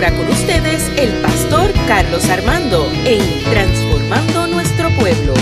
ahora con ustedes el pastor Carlos Armando en Transformando Nuestro Pueblo.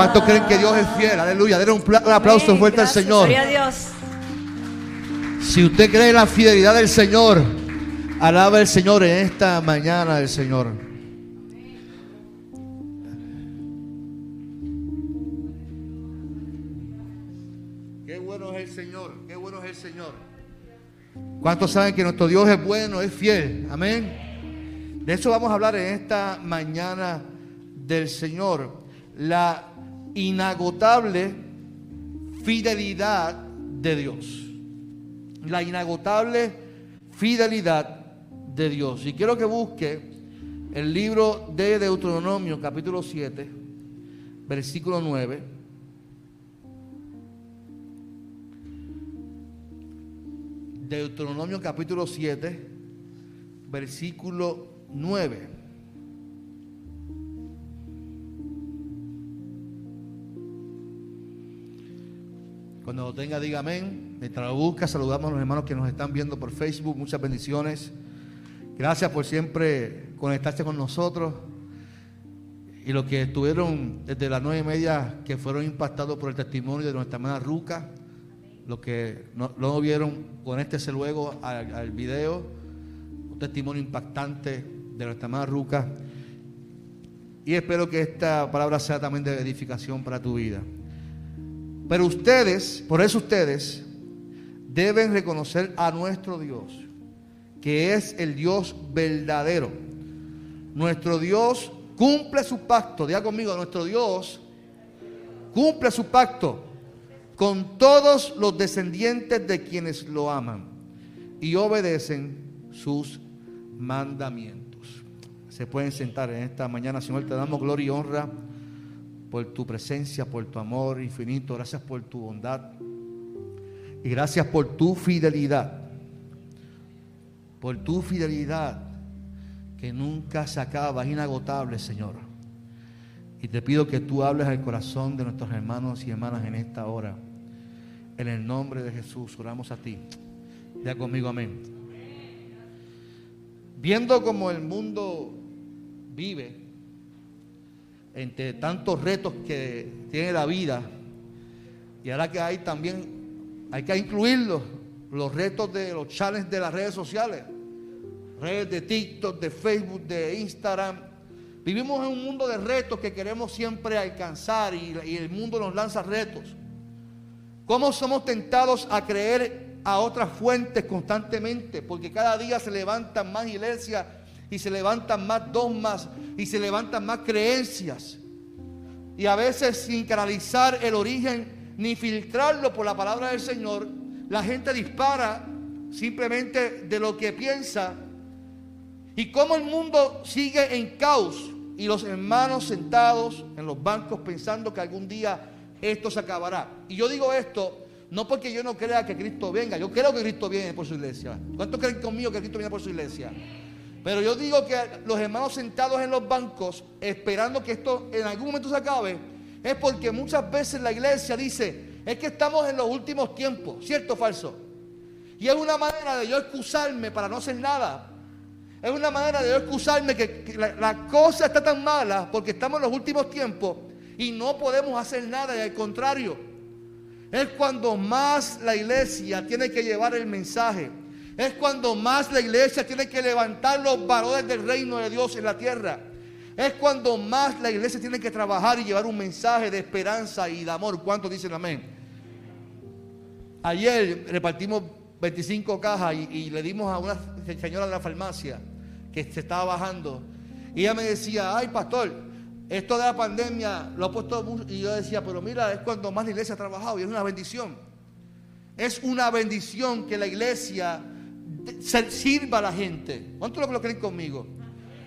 ¿Cuántos creen que Dios es fiel? Aleluya. Denle un, pla- un aplauso fuerte al Gracias, Señor. gloria a Dios. Si usted cree en la fidelidad del Señor, alaba al Señor en esta mañana del Señor. Qué bueno es el Señor, qué bueno es el Señor. ¿Cuántos saben que nuestro Dios es bueno, es fiel? Amén. De eso vamos a hablar en esta mañana del Señor. La inagotable fidelidad de Dios la inagotable fidelidad de Dios. Y quiero que busque el libro de Deuteronomio, capítulo 7, versículo 9. Deuteronomio capítulo 7, versículo 9. Cuando lo tenga, diga amén. Mientras lo busca, saludamos a los hermanos que nos están viendo por Facebook. Muchas bendiciones. Gracias por siempre conectarse con nosotros. Y los que estuvieron desde las nueve y media, que fueron impactados por el testimonio de nuestra hermana Ruca. Los que no no vieron, conéctese luego al, al video. Un testimonio impactante de nuestra hermana Ruca. Y espero que esta palabra sea también de edificación para tu vida. Pero ustedes, por eso ustedes, deben reconocer a nuestro Dios, que es el Dios verdadero. Nuestro Dios cumple su pacto, diga conmigo, nuestro Dios cumple su pacto con todos los descendientes de quienes lo aman y obedecen sus mandamientos. Se pueden sentar en esta mañana, Señor, te damos gloria y honra por tu presencia, por tu amor infinito, gracias por tu bondad y gracias por tu fidelidad, por tu fidelidad que nunca se acaba, es inagotable, Señor. Y te pido que tú hables al corazón de nuestros hermanos y hermanas en esta hora. En el nombre de Jesús, oramos a ti. Ya conmigo, amén. Viendo como el mundo vive, entre tantos retos que tiene la vida, y ahora que hay también, hay que incluirlos, los retos de los challenges de las redes sociales, redes de TikTok, de Facebook, de Instagram. Vivimos en un mundo de retos que queremos siempre alcanzar y, y el mundo nos lanza retos. ¿Cómo somos tentados a creer a otras fuentes constantemente? Porque cada día se levantan más iglesias y se levantan más dogmas y se levantan más creencias. Y a veces sin canalizar el origen ni filtrarlo por la palabra del Señor, la gente dispara simplemente de lo que piensa. Y cómo el mundo sigue en caos y los hermanos sentados en los bancos pensando que algún día esto se acabará. Y yo digo esto no porque yo no crea que Cristo venga, yo creo que Cristo viene por su iglesia. ¿Cuántos creen conmigo que Cristo viene por su iglesia? Pero yo digo que los hermanos sentados en los bancos, esperando que esto en algún momento se acabe, es porque muchas veces la iglesia dice, es que estamos en los últimos tiempos, ¿cierto o falso? Y es una manera de yo excusarme para no hacer nada. Es una manera de yo excusarme que, que la, la cosa está tan mala porque estamos en los últimos tiempos y no podemos hacer nada. Y al contrario, es cuando más la iglesia tiene que llevar el mensaje. Es cuando más la iglesia tiene que levantar los valores del reino de Dios en la tierra. Es cuando más la iglesia tiene que trabajar y llevar un mensaje de esperanza y de amor. ¿Cuántos dicen amén? Ayer repartimos 25 cajas y, y le dimos a una señora de la farmacia que se estaba bajando. Y ella me decía, ay pastor, esto de la pandemia lo ha puesto... Y yo decía, pero mira, es cuando más la iglesia ha trabajado y es una bendición. Es una bendición que la iglesia sirva a la gente. ¿Cuántos lo creen conmigo?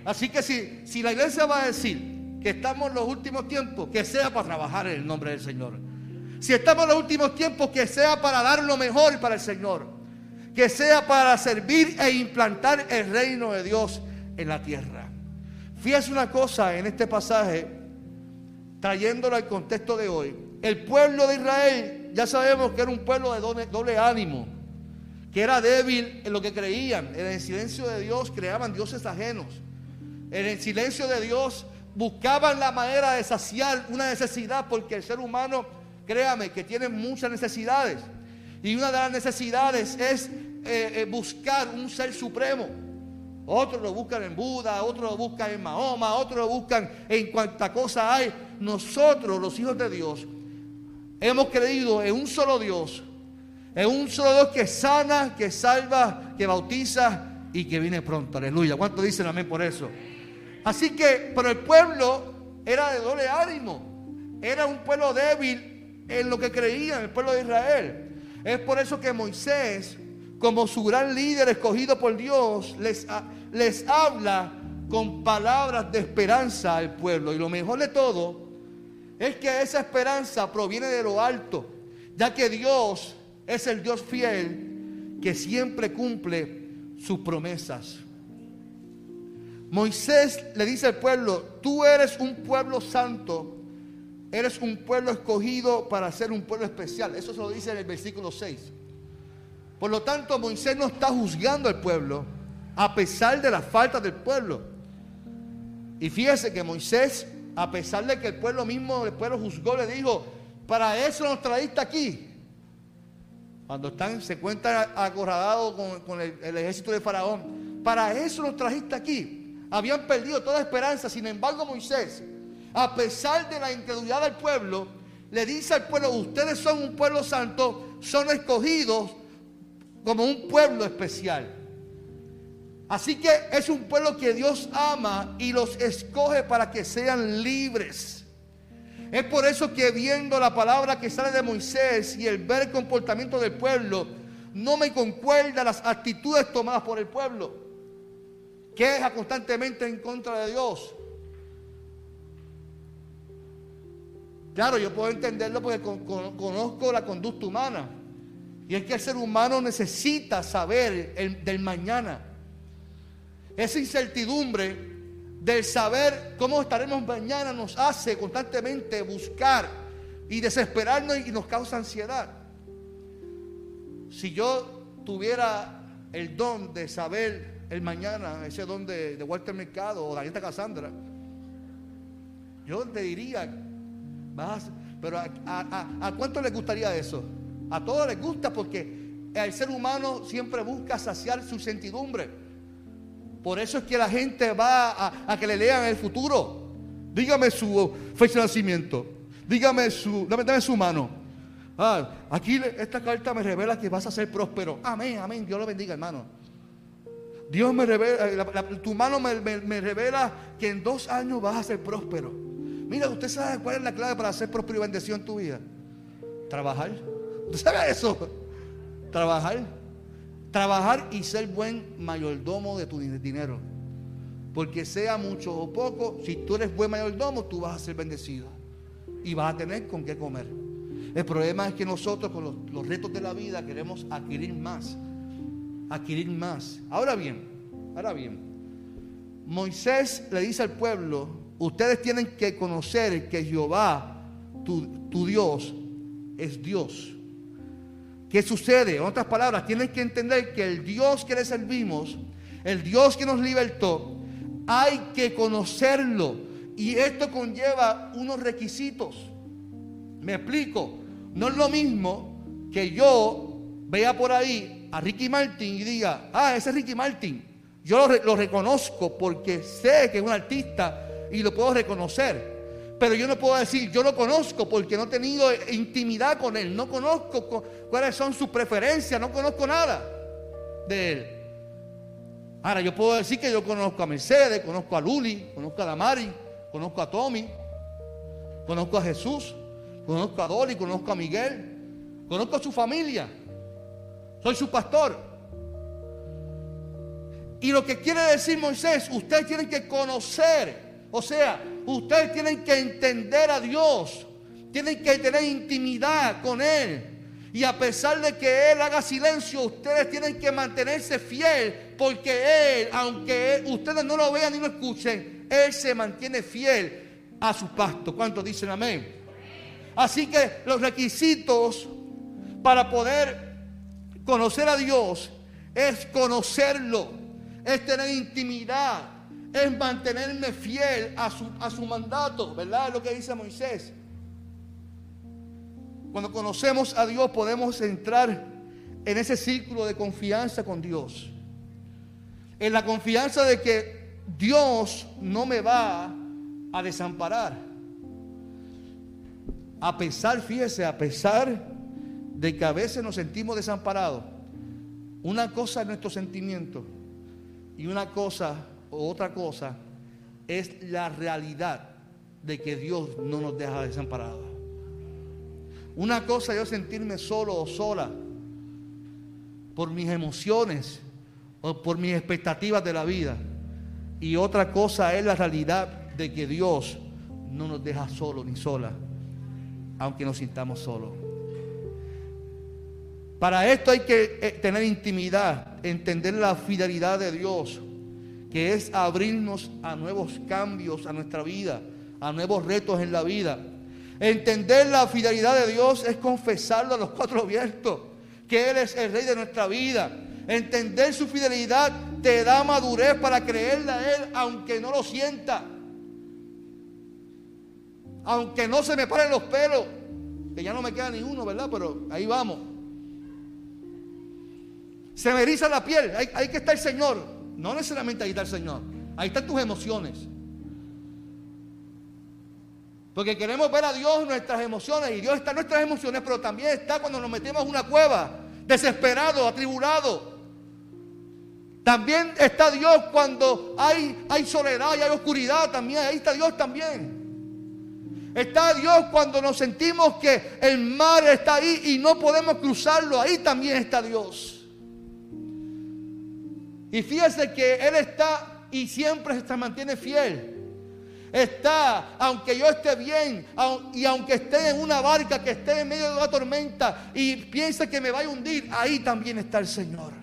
Así que si, si la iglesia va a decir que estamos en los últimos tiempos, que sea para trabajar en el nombre del Señor. Si estamos en los últimos tiempos, que sea para dar lo mejor para el Señor. Que sea para servir e implantar el reino de Dios en la tierra. Fíjese una cosa en este pasaje, trayéndolo al contexto de hoy. El pueblo de Israel, ya sabemos que era un pueblo de doble ánimo, que era débil en lo que creían. En el silencio de Dios creaban dioses ajenos. En el silencio de Dios buscaban la manera de saciar una necesidad, porque el ser humano, créame, que tiene muchas necesidades. Y una de las necesidades es eh, eh, buscar un ser supremo. Otros lo buscan en Buda, otros lo buscan en Mahoma, otros lo buscan en cuanta cosa hay. Nosotros, los hijos de Dios, hemos creído en un solo Dios, en un solo Dios que sana, que salva, que bautiza y que viene pronto. Aleluya. ¿Cuántos dicen amén por eso? Así que, pero el pueblo era de doble ánimo. Era un pueblo débil en lo que creían, el pueblo de Israel. Es por eso que Moisés, como su gran líder escogido por Dios, les, les habla con palabras de esperanza al pueblo. Y lo mejor de todo es que esa esperanza proviene de lo alto, ya que Dios es el Dios fiel que siempre cumple sus promesas. Moisés le dice al pueblo, tú eres un pueblo santo, eres un pueblo escogido para ser un pueblo especial. Eso se lo dice en el versículo 6. Por lo tanto, Moisés no está juzgando al pueblo a pesar de la falta del pueblo. Y fíjese que Moisés, a pesar de que el pueblo mismo, el pueblo juzgó, le dijo, para eso nos traíste aquí. Cuando están, se encuentran acorralados con, el, el ejército de Faraón, para eso nos trajiste aquí habían perdido toda esperanza. Sin embargo, Moisés, a pesar de la incredulidad del pueblo, le dice al pueblo, ustedes son un pueblo santo, son escogidos como un pueblo especial. Así que es un pueblo que Dios ama y los escoge para que sean libres. Es por eso que viendo la palabra que sale de Moisés y el ver el comportamiento del pueblo, no me concuerda las actitudes tomadas por el pueblo queja constantemente en contra de Dios. Claro, yo puedo entenderlo porque conozco la conducta humana. Y es que el ser humano necesita saber el, del mañana. Esa incertidumbre del saber cómo estaremos mañana nos hace constantemente buscar y desesperarnos y nos causa ansiedad. Si yo tuviera el don de saber el mañana, ese don de, Walter Mercado o Daniela Cassandra, yo te diría, vas, pero a, cuánto les gustaría eso? A todos les gusta porque el ser humano siempre busca saciar su sentidumbre. Por eso es que la gente va a, que le lean el futuro. Dígame su fecha de nacimiento. Dígame su, dame, su mano. Ah, aquí esta carta me revela que vas a ser próspero. Amén, amén. Dios lo bendiga, hermano. Dios me revela, eh, tu mano me, revela que en dos años vas a ser próspero. Mira, usted sabe cuál es la clave para ser próspero y bendición en tu vida. Trabajar. ¿Usted sabe eso? Trabajar. Trabajar y ser buen mayordomo de tu dinero. Porque sea mucho o poco, si tú eres buen mayordomo, tú vas a ser bendecido. Y vas a tener con qué comer. El problema es que nosotros con los, retos de la vida queremos adquirir más adquirir más. Ahora bien, ahora bien, Moisés le dice al pueblo, ustedes tienen que conocer que Jehová, tu Dios, es Dios. ¿Qué sucede? En otras palabras, tienen que entender que el Dios que le servimos, el Dios que nos libertó, hay que conocerlo. Y esto conlleva unos requisitos. Me explico. No es lo mismo que yo vea por ahí a Ricky Martin y diga, ah, ese es Ricky Martin. Yo lo, reconozco porque sé que es un artista y lo puedo reconocer. Pero yo no puedo decir, yo lo conozco porque no he tenido intimidad con él. No conozco cuáles son sus preferencias, no conozco nada de él. Ahora, yo puedo decir que yo conozco a Mercedes, conozco a Luli, conozco a Damari, conozco a Tommy, conozco a Jesús, conozco a Dolly, conozco a Miguel, conozco a su familia. Soy su pastor. Y lo que quiere decir Moisés, ustedes tienen que conocer, o sea, ustedes tienen que entender a Dios, tienen que tener intimidad con Él. Y a pesar de que Él haga silencio, ustedes tienen que mantenerse fiel, porque Él, aunque ustedes no lo vean ni lo escuchen, Él se mantiene fiel a su pacto. ¿Cuántos dicen amén? Así que los requisitos para poder conocer a Dios es conocerlo, es tener intimidad, es mantenerme fiel a su, a su mandato, ¿verdad? Es lo que dice Moisés. Cuando conocemos a Dios podemos entrar en ese círculo de confianza con Dios. En la confianza de que Dios no me va a desamparar. A pesar, fíjese, a pesar de que a veces nos sentimos desamparados. Una cosa es nuestro sentimiento y una cosa otra cosa es la realidad de que Dios no nos deja desamparados. Una cosa es yo sentirme solo o sola por mis emociones o por mis expectativas de la vida. Y otra cosa es la realidad de que Dios no nos deja solo ni sola, aunque nos sintamos solos. Para esto hay que eh, tener intimidad, entender la fidelidad de Dios, que es abrirnos a nuevos cambios a nuestra vida, a nuevos retos en la vida. Entender la fidelidad de Dios es confesarlo a los cuatro vientos, que Él es el rey de nuestra vida. Entender su fidelidad te da madurez para creerle a Él, aunque no lo sienta. Aunque no se me paren los pelos, que ya no me queda ni uno, ¿verdad? Pero ahí vamos. Se me eriza la piel, ahí, que está el Señor. No necesariamente ahí está el Señor, ahí están tus emociones. Porque queremos ver a Dios nuestras emociones y Dios está en nuestras emociones, pero también está cuando nos metemos en una cueva, desesperado, atribulado. También está Dios cuando hay, hay soledad y hay oscuridad, también ahí está Dios también. Está Dios cuando nos sentimos que el mar está ahí y no podemos cruzarlo, ahí también está Dios. Y fíjese que Él está y siempre se mantiene fiel está, aunque yo esté bien y aunque esté en una barca que esté en medio de una tormenta y piense que me va a hundir, ahí también está el Señor.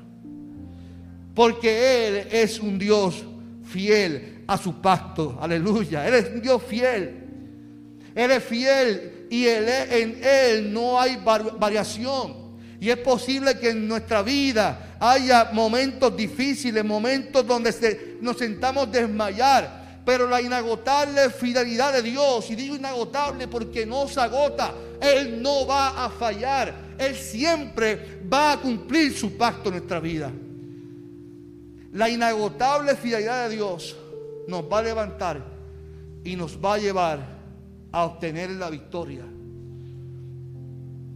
Porque Él es un Dios fiel a su pacto. Aleluya. Él es un Dios fiel. Él es fiel y en Él no hay variación. Y es posible que en nuestra vida haya momentos difíciles, momentos donde nos sentamos desmayar. Pero la inagotable fidelidad de Dios, y digo inagotable porque no se agota, Él no va a fallar. Él siempre va a cumplir su pacto en nuestra vida. La inagotable fidelidad de Dios nos va a levantar y nos va a llevar a obtener la victoria.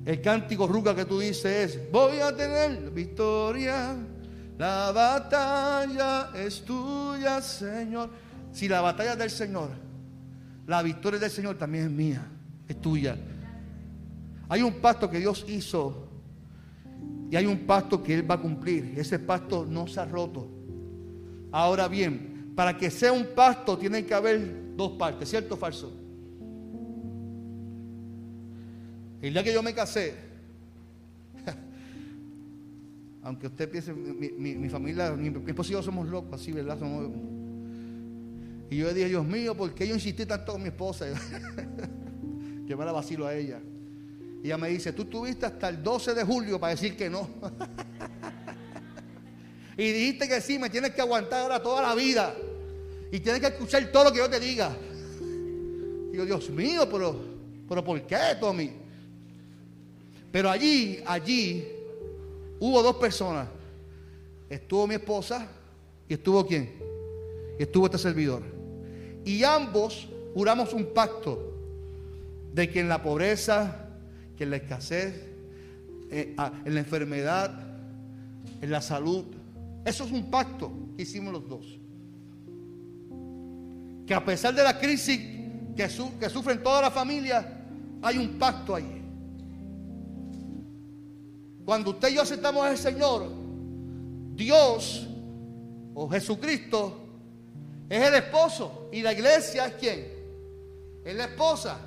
El cántico ruga que tú dices es, voy a tener victoria, la batalla es tuya, Señor. Si la batalla es del Señor, la victoria del Señor también es mía, es tuya. Hay un pacto que Dios hizo y hay un pacto que Él va a cumplir. Ese pacto no se ha roto. Ahora bien, para que sea un pacto tiene que haber dos partes, ¿cierto o falso? El día que yo me casé, aunque usted piense, mi, familia, mi, esposo y yo somos locos, así, ¿verdad? Somos y yo le dije, Dios mío, ¿por qué yo insistí tanto con mi esposa? que me la vacilo a ella. Y ella me dice, tú tuviste hasta el 12 de julio para decir que no. y dijiste que sí, me tienes que aguantar ahora toda la vida. Y tienes que escuchar todo lo que yo te diga. Yo, Dios mío, pero, pero ¿por qué, Tommy? Pero allí, allí, hubo dos personas. Estuvo mi esposa y estuvo quién? Y estuvo este servidor. Y ambos juramos un pacto de que en la pobreza, que en la escasez, eh, ah, en la enfermedad, en la salud, eso es un pacto. ¿Qué hicimos los dos? Que a pesar de la crisis que, que sufren toda la familia, hay un pacto ahí. Cuando usted y yo aceptamos al Señor, Dios o Jesucristo es el esposo y la iglesia es quién? Es la esposa.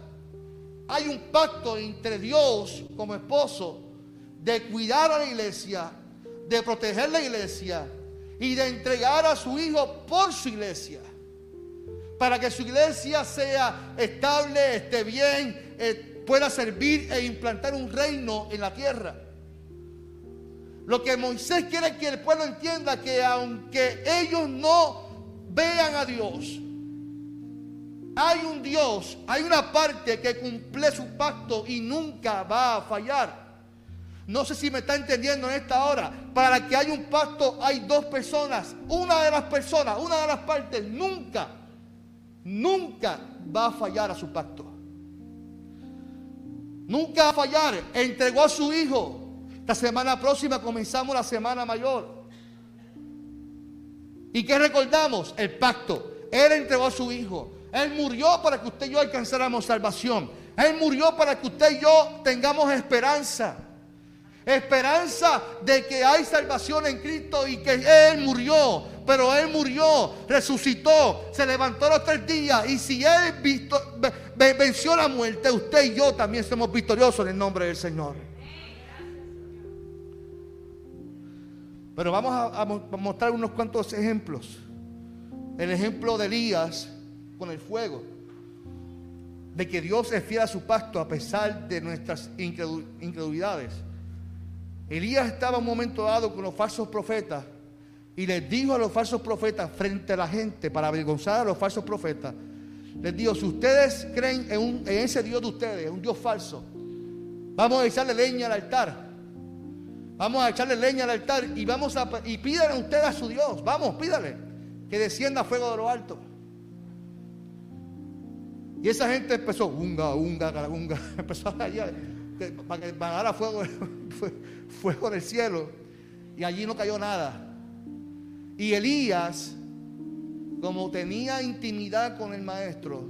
Hay un pacto entre Dios como esposo de cuidar a la iglesia, de proteger la iglesia y de entregar a su hijo por su iglesia. Para que su iglesia sea estable, esté bien, eh, pueda servir e implantar un reino en la tierra. Lo que Moisés quiere que el pueblo entienda que aunque ellos no vean a Dios, hay un Dios, hay una parte que cumple su pacto y nunca va a fallar. No sé si me está entendiendo en esta hora. Para que haya un pacto hay dos personas. Una de las personas, una de las partes nunca, nunca va a fallar a su pacto. Nunca va a fallar. Entregó a su hijo. La semana próxima comenzamos la semana mayor. ¿Y qué recordamos? El pacto. Él entregó a su hijo. Él murió para que usted y yo alcanzáramos salvación. Él murió para que usted y yo tengamos esperanza. Esperanza de que hay salvación en Cristo y que Él murió. Pero Él murió, resucitó, se levantó los tres días. Y si Él venció la muerte, usted y yo también somos victoriosos en el nombre del Señor. Pero vamos a, mostrar unos cuantos ejemplos. El ejemplo de Elías con el fuego. De que Dios es fiel a su pacto a pesar de nuestras incredulidades. Elías estaba un momento dado con los falsos profetas y les dijo a los falsos profetas frente a la gente para avergonzar a los falsos profetas. Les dijo, si ustedes creen en, ese Dios de ustedes, un Dios falso, vamos a echarle leña al altar. Vamos a echarle leña al altar y vamos a y pídanle ustedes a su Dios. Vamos, pídale que descienda fuego de lo alto. Y esa gente empezó, unga, unga, unga, empezó allá, para que pagara fuego, fuego del cielo. Y allí no cayó nada. Y Elías, como tenía intimidad con el maestro,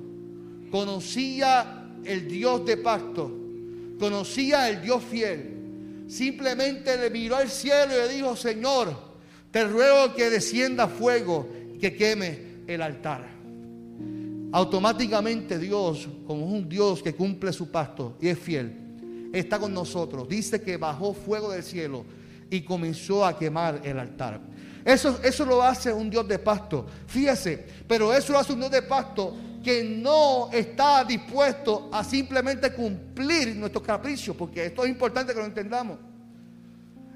conocía el Dios de pacto, conocía el Dios fiel. Simplemente le miró al cielo y le dijo, Señor, te ruego que descienda fuego y que queme el altar. Automáticamente Dios, como un Dios que cumple su pacto y es fiel, está con nosotros. Dice que bajó fuego del cielo y comenzó a quemar el altar. Eso, eso lo hace un Dios de pacto. Fíjese, pero eso lo hace un Dios de pacto que no está dispuesto a simplemente cumplir nuestros capricios, porque esto es importante que lo entendamos.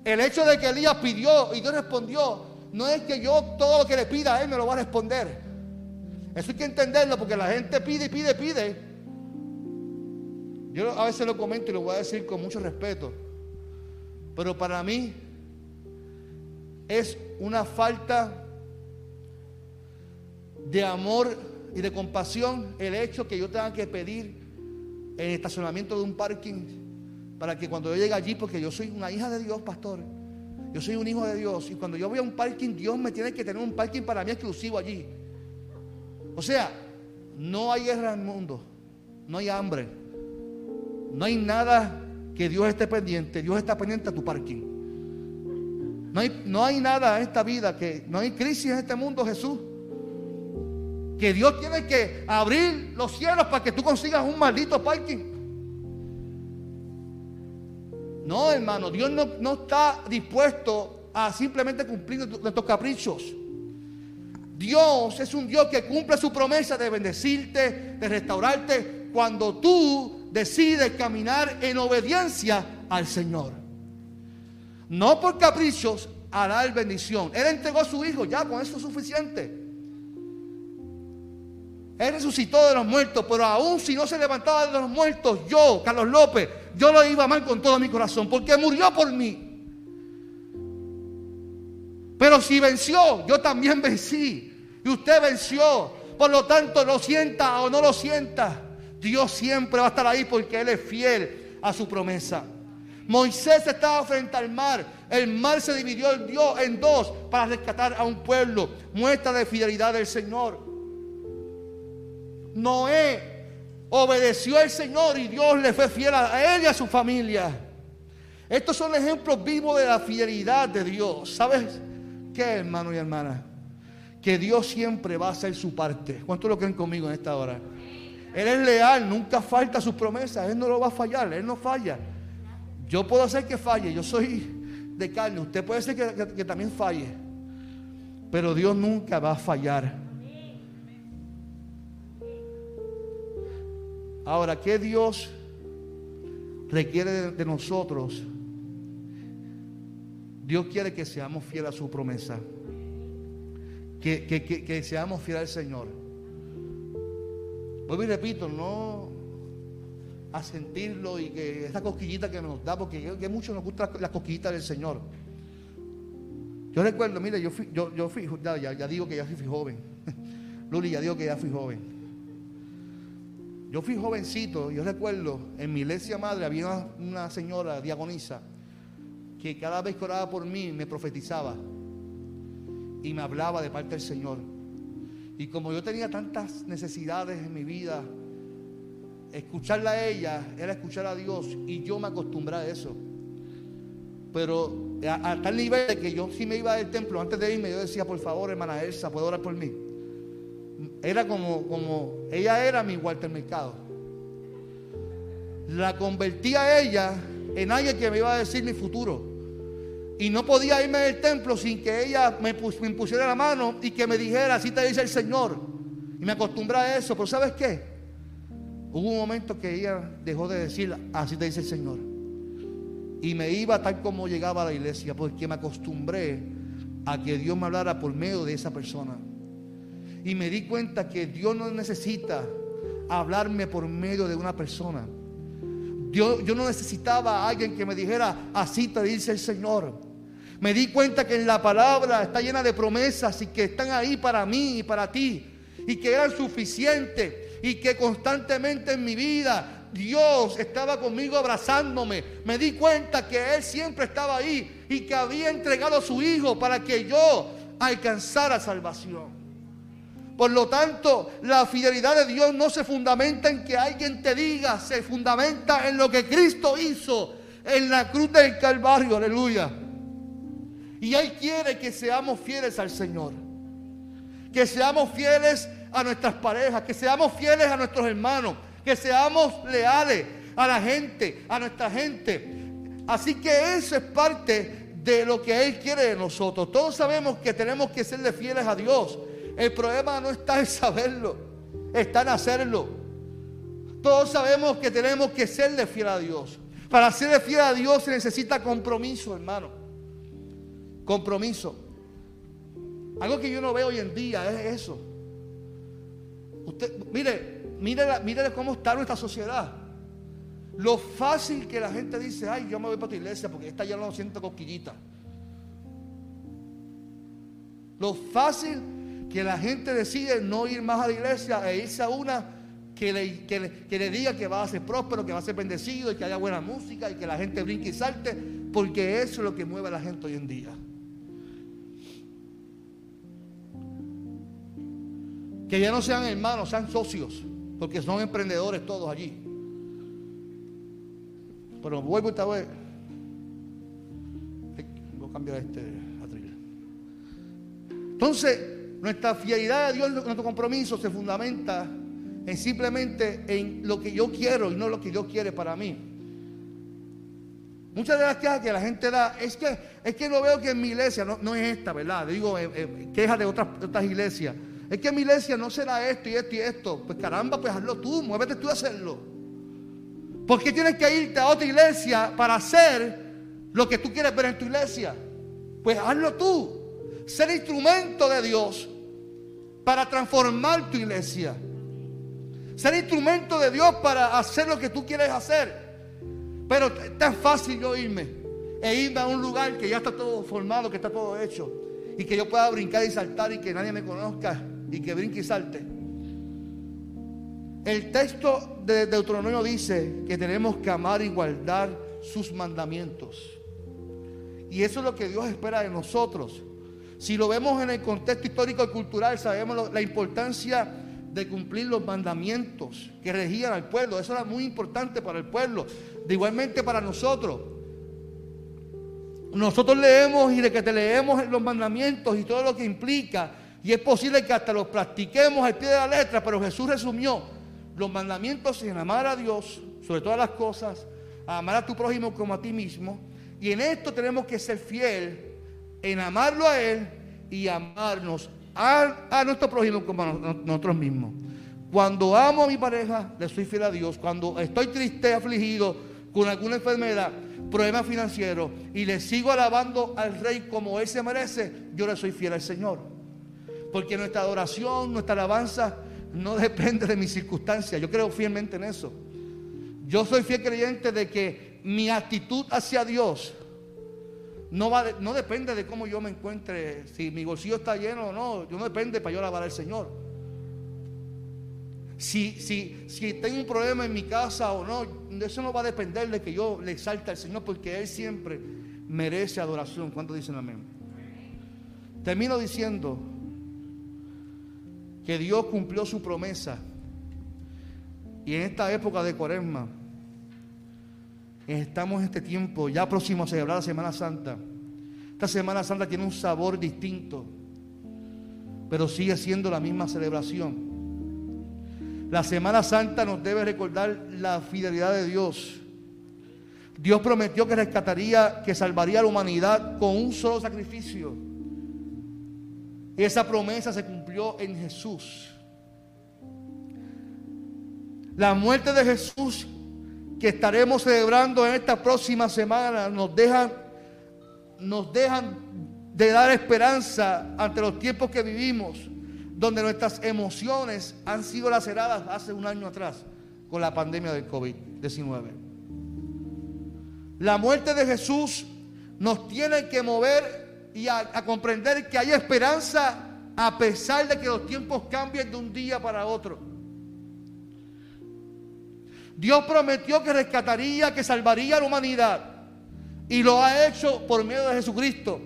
El hecho de que Elías pidió y Dios respondió, no es que yo todo lo que le pida a Él me lo va a responder. Eso hay que entenderlo, porque la gente pide y pide, pide. Yo a veces lo comento y lo voy a decir con mucho respeto, pero para mí es una falta de amor y de compasión el hecho que yo tenga que pedir el estacionamiento de un parking para que cuando yo llegue allí, porque yo soy una hija de Dios, pastor, yo soy un hijo de Dios, y cuando yo voy a un parking, Dios me tiene que tener un parking para mí exclusivo allí. O sea, no hay guerra en el mundo, no hay hambre, no hay nada que Dios esté pendiente. Dios está pendiente a tu parking. No hay, no hay nada en esta vida que no hay crisis en este mundo, Jesús. Que Dios tiene que abrir los cielos para que tú consigas un maldito parking. No, hermano, Dios no, no está dispuesto a simplemente cumplir nuestros caprichos. Dios es un Dios que cumple su promesa de bendecirte, de restaurarte, cuando tú decide caminar en obediencia al Señor. No por caprichos a dar bendición. Él entregó a su hijo, ya con eso es suficiente. Él resucitó de los muertos, pero aún si no se levantaba de los muertos, yo, Carlos López, yo lo iba amar con todo mi corazón, porque murió por mí. Pero si venció, yo también vencí. Y usted venció. Por lo tanto, lo sienta o no lo sienta. Dios siempre va a estar ahí porque Él es fiel a su promesa. Moisés estaba frente al mar. El mar se dividió en dos para rescatar a un pueblo. Muestra de fidelidad del Señor. Noé obedeció al Señor y Dios le fue fiel a él y a su familia. Estos son ejemplos vivos de la fidelidad de Dios. ¿Sabes qué, hermano y hermana? Que Dios siempre va a hacer su parte. ¿Cuántos lo creen conmigo en esta hora? Él es leal, nunca falta sus promesas. Él no lo va a fallar, Él no falla. Yo puedo hacer que falle, yo soy de carne. Usted puede ser que, también falle. Pero Dios nunca va a fallar. Ahora, ¿qué Dios requiere de, nosotros? Dios quiere que seamos fieles a su promesa. Que, que seamos fieles al Señor. Vuelvo y repito, no a sentirlo y que esa cosquillita que nos da, porque que mucho nos gusta la cosquillita del Señor. Yo recuerdo, mire, yo fui, yo, yo fui, ya, digo que ya fui, joven. Luli, ya digo que ya fui joven. Yo fui jovencito, yo recuerdo, en mi iglesia madre había una, señora diagonisa que cada vez que oraba por mí me profetizaba y me hablaba de parte del Señor. Y como yo tenía tantas necesidades en mi vida, escucharla a ella era escuchar a Dios y yo me acostumbré a eso. Pero a, tal nivel de que yo si me iba del templo antes de irme, yo decía, por favor, hermana Elsa, ¿puedo orar por mí? Era como, como ella era mi Walter Mercado. La convertí a ella en alguien que me iba a decir mi futuro. Y no podía irme del templo sin que ella me, me impusiera la mano y que me dijera, así te dice el Señor. Y me acostumbré a eso. Pero ¿sabes qué? Hubo un momento que ella dejó de decir, así te dice el Señor. Y me iba tal como llegaba a la iglesia, porque me acostumbré a que Dios me hablara por medio de esa persona. Y me di cuenta que Dios no necesita hablarme por medio de una persona. Dios, yo no necesitaba a alguien que me dijera, así te dice el Señor. Me di cuenta que la palabra está llena de promesas y que están ahí para mí y para ti. Y que eran suficientes y que constantemente en mi vida Dios estaba conmigo abrazándome. Me di cuenta que Él siempre estaba ahí y que había entregado a su Hijo para que yo alcanzara salvación. Por lo tanto, la fidelidad de Dios no se fundamenta en que alguien te diga, se fundamenta en lo que Cristo hizo en la cruz del Calvario, aleluya. Y Él quiere que seamos fieles al Señor, que seamos fieles a nuestras parejas, que seamos fieles a nuestros hermanos, que seamos leales a la gente, a nuestra gente. Así que eso es parte de lo que Él quiere de nosotros. Todos sabemos que tenemos que serle fieles a Dios. El problema no está en saberlo, está en hacerlo. Todos sabemos que tenemos que serle fiel a Dios. Para serle fiel a Dios se necesita compromiso, hermano. Compromiso. Algo que yo no veo hoy en día es eso. Mire, mire, mire cómo está nuestra sociedad. Lo fácil que la gente dice, ay, yo me voy para tu iglesia porque esta ya no siento cosquillita. Lo fácil que la gente decide no ir más a la iglesia e irse a una que le, que le, diga que va a ser próspero, que va a ser bendecido y que haya buena música y que la gente brinque y salte, porque eso es lo que mueve a la gente hoy en día. Que ya no sean hermanos, sean socios, porque son emprendedores todos allí. Pero vuelvo esta vez. Voy a cambiar este atril. Entonces, nuestra fidelidad a Dios, nuestro compromiso se fundamenta en simplemente en lo que yo quiero y no lo que Dios quiere para mí. Muchas de las quejas que la gente da es que es que no veo que en mi iglesia, no, es esta, ¿verdad? Digo, eh, eh, quejas de otras, otras iglesias es que mi iglesia no será esto y esto y esto. Pues caramba, pues hazlo tú, muévete tú a hacerlo. ¿Por qué tienes que irte a otra iglesia para hacer lo que tú quieres ver en tu iglesia? Pues hazlo tú. Ser instrumento de Dios para transformar tu iglesia. Ser instrumento de Dios para hacer lo que tú quieres hacer. Pero es tan fácil yo irme e irme a un lugar que ya está todo formado, que está todo hecho. Y que yo pueda brincar y saltar y que nadie me conozca y que brinque y salte. El texto de Deuteronomio dice que tenemos que amar y guardar sus mandamientos. Y eso es lo que Dios espera de nosotros. Si lo vemos en el contexto histórico y cultural, sabemos la importancia de cumplir los mandamientos que regían al pueblo. Eso era muy importante para el pueblo. De igualmente para nosotros. Nosotros leemos y de que te leemos los mandamientos y todo lo que implica. Y es posible que hasta los practiquemos al pie de la letra, pero Jesús resumió los mandamientos en amar a Dios sobre todas las cosas, amar a tu prójimo como a ti mismo. Y en esto tenemos que ser fiel en amarlo a Él y amarnos a, nuestro prójimo como a nosotros mismos. Cuando amo a mi pareja, le soy fiel a Dios. Cuando estoy triste, afligido, con alguna enfermedad, problema financiero, y le sigo alabando al Rey como Él se merece, yo le soy fiel al Señor. Porque nuestra adoración, nuestra alabanza, no depende de mis circunstancias. Yo creo fielmente en eso. Yo soy fiel creyente de que mi actitud hacia Dios no, va no depende de cómo yo me encuentre, si mi bolsillo está lleno o no, yo no depende para yo alabar al Señor. Si, si, si tengo un problema en mi casa o no, eso no va a depender de que yo le exalte al Señor, porque Él siempre merece adoración. ¿Cuántos dicen amén? Termino diciendo que Dios cumplió su promesa. Y en esta época de cuaresma, estamos en este tiempo ya próximo a celebrar la Semana Santa. Esta Semana Santa tiene un sabor distinto, pero sigue siendo la misma celebración. La Semana Santa nos debe recordar la fidelidad de Dios. Dios prometió que rescataría, que salvaría a la humanidad con un solo sacrificio. Y esa promesa se cumplió en Jesús. La muerte de Jesús que estaremos celebrando en esta próxima semana nos dejan, nos de dar esperanza ante los tiempos que vivimos, donde nuestras emociones han sido laceradas hace un año atrás con la pandemia del COVID-19. La muerte de Jesús nos tiene que mover y a, comprender que hay esperanza a pesar de que los tiempos cambien de un día para otro. Dios prometió que rescataría, que salvaría a la humanidad. Y lo ha hecho por medio de Jesucristo.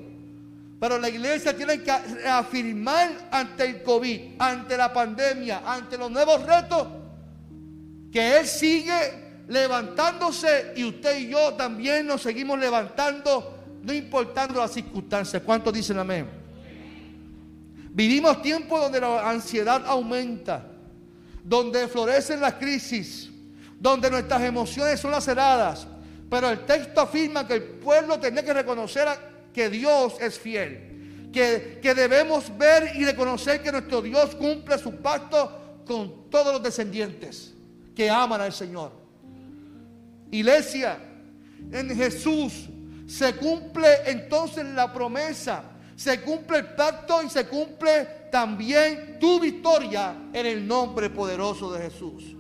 Pero la iglesia tiene que afirmar ante el COVID, ante la pandemia, ante los nuevos retos, que Él sigue levantándose y usted y yo también nos seguimos levantando, no importando las circunstancias. ¿Cuántos dicen amén? Vivimos tiempos donde la ansiedad aumenta, donde florecen las crisis, donde nuestras emociones son laceradas. Pero el texto afirma que el pueblo tiene que reconocer que Dios es fiel. Que, que debemos ver y reconocer que nuestro Dios cumple su pacto con todos los descendientes que aman al Señor. Iglesia, en Jesús se cumple entonces la promesa, se cumple el pacto y se cumple también tu victoria en el nombre poderoso de Jesús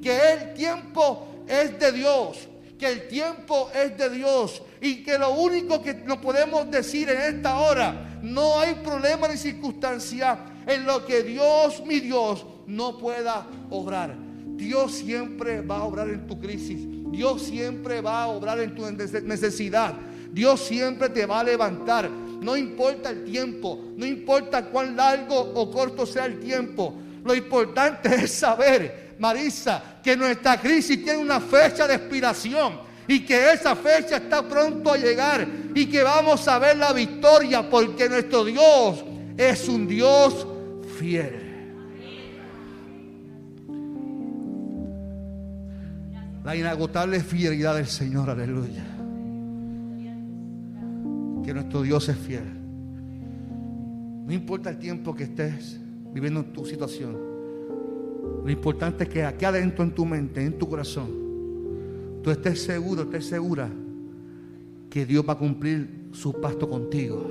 que el tiempo es de Dios, que el tiempo es de Dios y que lo único que nos podemos decir en esta hora, no hay problema ni circunstancia en lo que Dios, mi Dios, no pueda obrar. Dios siempre va a obrar en tu crisis. Dios siempre va a obrar en tu necesidad. Dios siempre te va a levantar. No importa el tiempo, no importa cuán largo o corto sea el tiempo. Lo importante es saber Marisa, que nuestra crisis tiene una fecha de expiración y que esa fecha está pronto a llegar y que vamos a ver la victoria porque nuestro Dios es un Dios fiel. La inagotable fidelidad del Señor, aleluya. Que nuestro Dios es fiel. No importa el tiempo que estés viviendo en tu situación. Lo importante es que aquí adentro en tu mente, en tu corazón, tú estés seguro, estés segura que Dios va a cumplir su pacto contigo.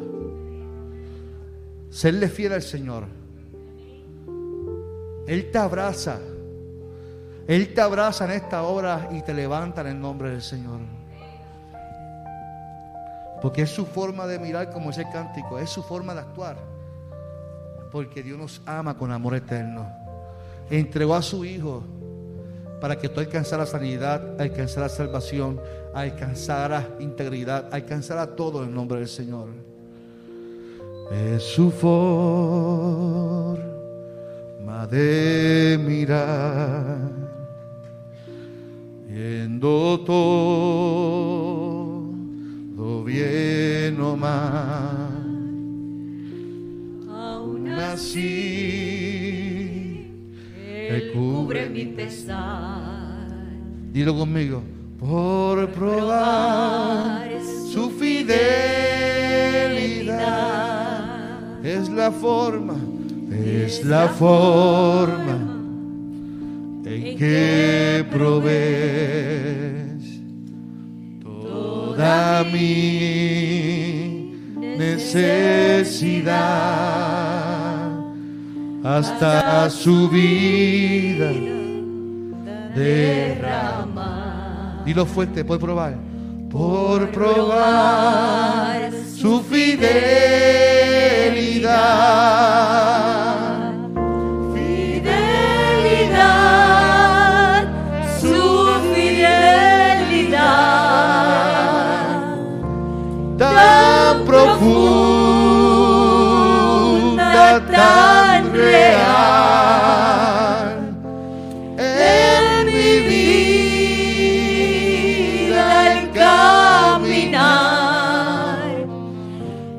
Serle fiel al Señor. Él te abraza. Él te abraza en esta hora y te levanta en el nombre del Señor. Porque es su forma de mirar como ese cántico, es su forma de actuar. Porque Dios nos ama con amor eterno entregó a su Hijo para que tú alcanzaras sanidad, alcanzaras salvación, alcanzaras integridad, alcanzaras todo en el nombre del Señor. Es su forma de mirar, viendo todo bien o mal. Aún Así, Él cubre mi pesar. dilo conmigo, por probar su fidelidad. Es la forma, es la forma que provees toda mi necesidad hasta su vida derrama. Dilo fuerte, por probar. Por probar su fidelidad. Tan real en mi vida el caminar.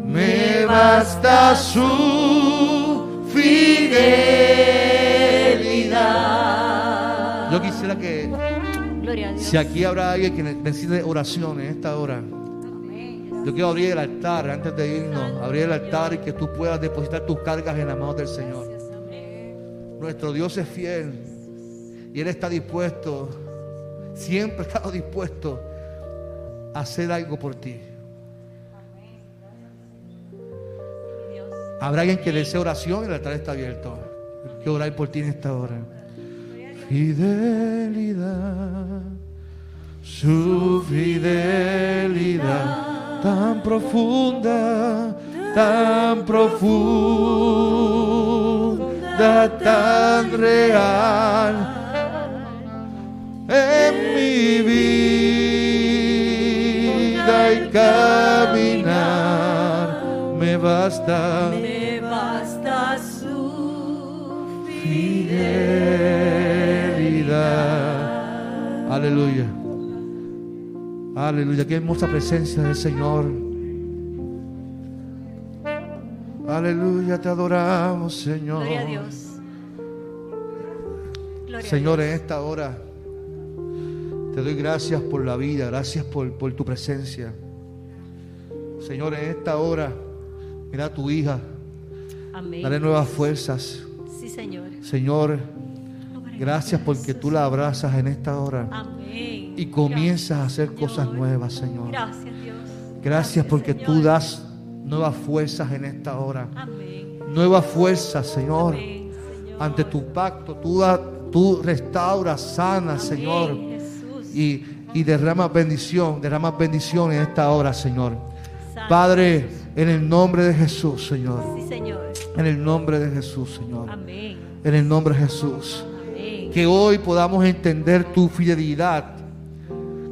Me basta su fidelidad. Yo quisiera que si aquí habrá alguien que necesite oración en esta hora. Yo quiero abrir el altar antes de irnos, abrir el altar y que tú puedas depositar tus cargas en las manos del Señor. Nuestro Dios es fiel y Él está dispuesto, siempre ha estado dispuesto a hacer algo por ti. Habrá alguien que desee oración, el altar está abierto. Quiero orar por ti en esta hora. Fidelidad, su fidelidad tan profunda, tan profunda, tan real en mi vida y caminar me basta Me basta su fidelidad. Aleluya. Aleluya. Qué hermosa presencia del Señor. Aleluya. Te adoramos, Señor. Gloria a Dios. Gloria a Señor, en esta hora te doy gracias por la vida, gracias por, por tu presencia. Señor, en esta hora, mira a tu hija, Amén. dale nuevas fuerzas. Sí, Señor. Señor, gracias porque tú la abrazas en esta hora Amén. Y comienzas a hacer cosas nuevas, Señor. Gracias, Dios. Gracias porque tú das nuevas fuerzas en esta hora. Amén. Nuevas fuerzas, Señor. Amén, Señor. Ante tu pacto, tú, da- tú restauras, sanas, Señor. Jesús. y, y derramas bendición, derramas bendición en esta hora, Señor. Santo Padre, Jesús. en el nombre de Jesús, Señor. Sí, Señor. En el nombre de Jesús, Señor. Amén. En el nombre de Jesús. Amén. Que hoy podamos entender tu fidelidad.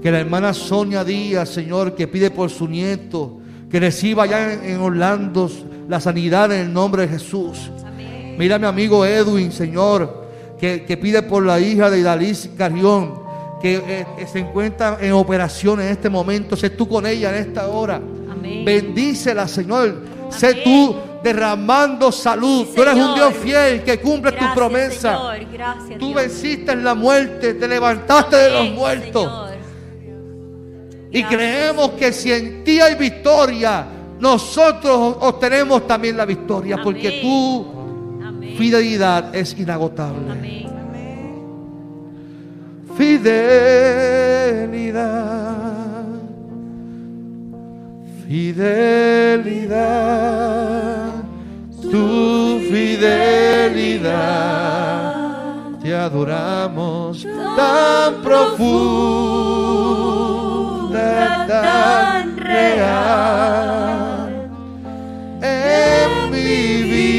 Que la hermana Sonia Díaz, Señor, que pide por su nieto, que reciba allá en, Orlando la sanidad en el nombre de Jesús. Amén. Mira mi amigo Edwin, Señor, que, que pide por la hija de Dalis Carrión, que eh, eh, se encuentra en operación en este momento. Sé tú con ella en esta hora. Amén. Bendícela, Señor. Sé Amén. tú derramando salud. Sí, tú eres un. Dios fiel que cumple Gracias, tu promesa. Señor. Gracias, Tú Dios. venciste en la muerte, te levantaste de los muertos. Señor. Y creemos que si en ti hay victoria, nosotros obtenemos también la victoria, porque tu Amén. fidelidad es inagotable. Amén. Fidelidad, fidelidad, tu fidelidad, te adoramos tan profundo tan real en mi vida.